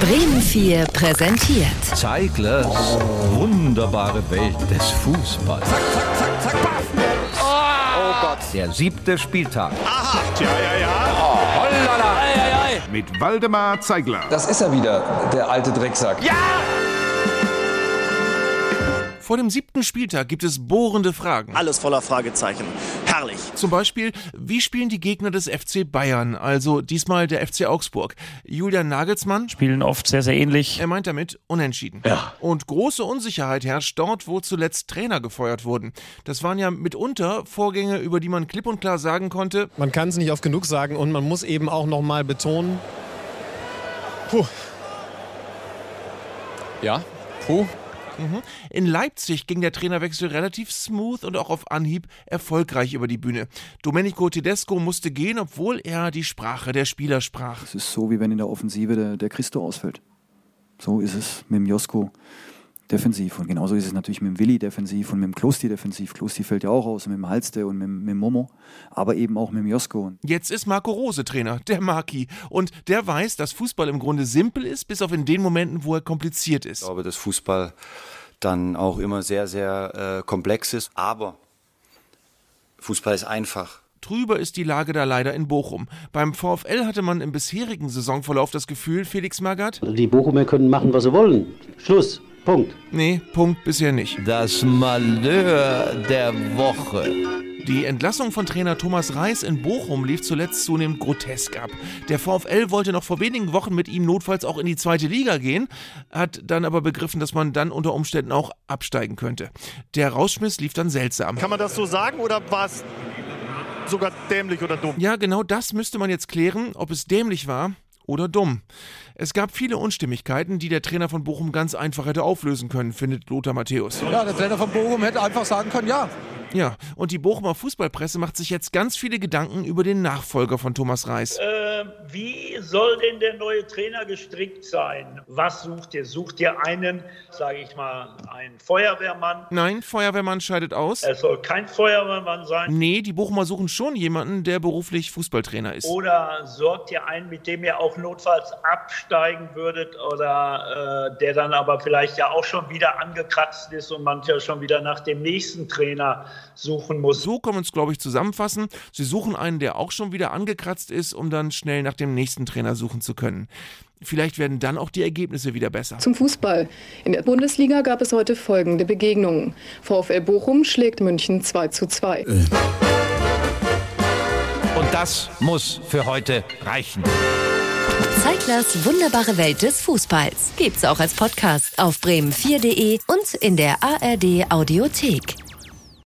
Bremen 4 präsentiert. Zeiglers wunderbare Welt des Fußballs. Zack, zack, zack, baff. Oh Gott. Der siebte Spieltag. Aha. Ja, ja, ja. Hollala. Ei, ei, ei. Mit Waldemar Zeigler. Das ist er wieder, der alte Drecksack. Ja! Vor dem siebten Spieltag gibt es bohrende Fragen. Alles voller Fragezeichen. Herrlich. Zum Beispiel, wie spielen die Gegner des FC Bayern, also diesmal der FC Augsburg? Julian Nagelsmann, spielen oft sehr, sehr ähnlich. er meint damit unentschieden. Ja. Und große Unsicherheit herrscht dort, wo zuletzt Trainer gefeuert wurden. Das waren ja mitunter Vorgänge, über die man klipp und klar sagen konnte, Man kann es nicht oft genug sagen und man muss eben auch noch mal betonen. Puh. Ja, puh. In Leipzig ging der Trainerwechsel relativ smooth und auch auf Anhieb erfolgreich über die Bühne. Domenico Tedesco musste gehen, obwohl er die Sprache der Spieler sprach. Es ist so, wie wenn in der Offensive der, der Christo ausfällt. So ist es mit dem Josko defensiv. Und genauso ist es natürlich mit dem Willi defensiv und mit dem Klosti defensiv. Klosti fällt ja auch aus, und mit dem Halste und mit, dem- mit dem Momo, aber eben auch mit dem Josko. Jetzt ist Marco Rose Trainer, der Marki. Und der weiß, dass Fußball im Grunde simpel ist, bis auf in den Momenten, wo er kompliziert ist. Ich glaube, dass Fußball dann auch immer sehr, sehr äh, komplex ist. Aber Fußball ist einfach. Trüber ist die Lage da leider in Bochum. Beim VfL hatte man im bisherigen Saisonverlauf das Gefühl, Felix Magath, Die Bochumer können machen, was sie wollen. Schluss. Punkt. nee, Punkt bisher nicht. Das Malheur der Woche. Die Entlassung von Trainer Thomas Reis in Bochum lief zuletzt zunehmend grotesk ab. Der VfL wollte noch vor wenigen Wochen mit ihm notfalls auch in die zweite Liga gehen, hat dann aber begriffen, dass man dann unter Umständen auch absteigen könnte. Der Rausschmiss lief dann seltsam. Kann man das so sagen oder war es sogar dämlich oder dumm? Ja, genau das müsste man jetzt klären, ob es dämlich war oder dumm. Es gab viele Unstimmigkeiten, die der Trainer von Bochum ganz einfach hätte auflösen können, findet Lothar Matthäus. Ja, der Trainer von Bochum hätte einfach sagen können, ja. Ja, und die Bochumer Fußballpresse macht sich jetzt ganz viele Gedanken über den Nachfolger von Thomas Reis. Äh, wie soll denn der neue Trainer gestrickt sein? Was sucht ihr? Sucht ihr einen, sage ich mal, einen Feuerwehrmann? Nein, Feuerwehrmann scheidet aus. Es soll kein Feuerwehrmann sein. Nee, die Bochumer suchen schon jemanden, der beruflich Fußballtrainer ist. Oder sorgt ihr einen, mit dem ihr auch notfalls absteigen würdet oder äh, der dann aber vielleicht ja auch schon wieder angekratzt ist und man ja schon wieder nach dem nächsten Trainer suchen muss? So kann man es, glaube ich, zusammenfassen. Sie suchen einen, der auch schon wieder angekratzt ist, um dann schnell nach dem nächsten Trainer suchen zu können. Vielleicht werden dann auch die Ergebnisse wieder besser. Zum Fußball. In der Bundesliga gab es heute folgende Begegnungen. VfL Bochum schlägt München 2 zu 2. Und das muss für heute reichen. Zeiglers wunderbare Welt des Fußballs. Gibt's auch als Podcast auf bremen4.de und in der ARD Audiothek.